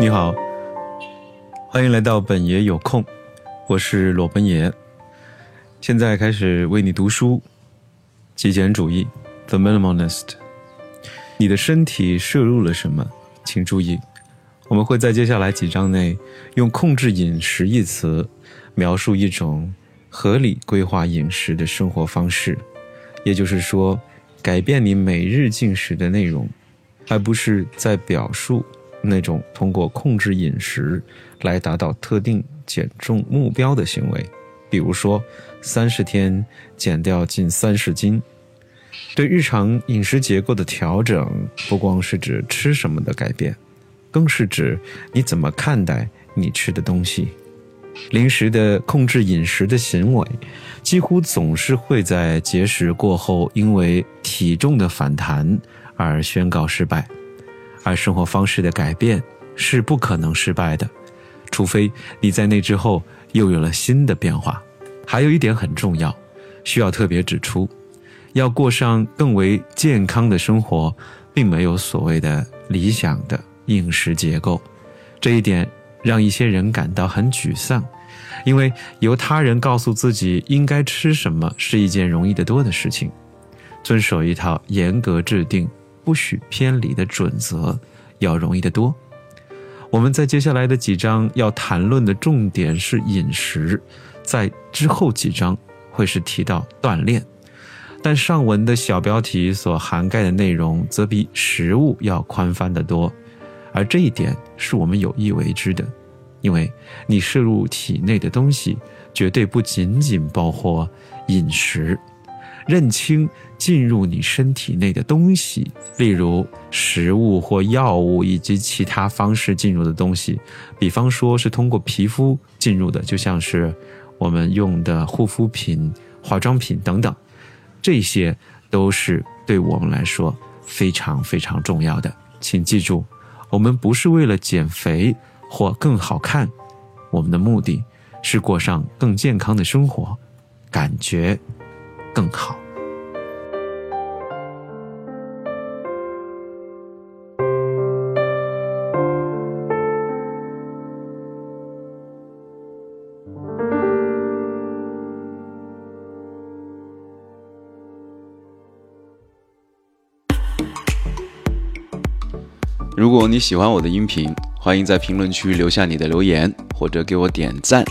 你好，欢迎来到本爷有空，我是裸奔爷，现在开始为你读书。极简主义，The Minimalist。你的身体摄入了什么？请注意，我们会在接下来几章内用“控制饮食”一词，描述一种合理规划饮食的生活方式，也就是说，改变你每日进食的内容，而不是在表述。那种通过控制饮食来达到特定减重目标的行为，比如说三十天减掉近三十斤。对日常饮食结构的调整，不光是指吃什么的改变，更是指你怎么看待你吃的东西。临时的控制饮食的行为，几乎总是会在节食过后，因为体重的反弹而宣告失败。而生活方式的改变是不可能失败的，除非你在那之后又有了新的变化。还有一点很重要，需要特别指出：要过上更为健康的生活，并没有所谓的理想的饮食结构。这一点让一些人感到很沮丧，因为由他人告诉自己应该吃什么是一件容易得多的事情，遵守一套严格制定。不许偏离的准则要容易得多。我们在接下来的几章要谈论的重点是饮食，在之后几章会是提到锻炼，但上文的小标题所涵盖的内容则比食物要宽泛得多，而这一点是我们有意为之的，因为你摄入体内的东西绝对不仅仅包括饮食。认清进入你身体内的东西，例如食物或药物以及其他方式进入的东西，比方说是通过皮肤进入的，就像是我们用的护肤品、化妆品等等，这些都是对我们来说非常非常重要的。请记住，我们不是为了减肥或更好看，我们的目的是过上更健康的生活，感觉。更好。如果你喜欢我的音频，欢迎在评论区留下你的留言，或者给我点赞。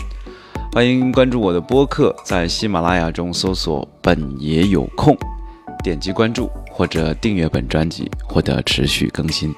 欢迎关注我的播客，在喜马拉雅中搜索“本爷有空”，点击关注或者订阅本专辑，获得持续更新。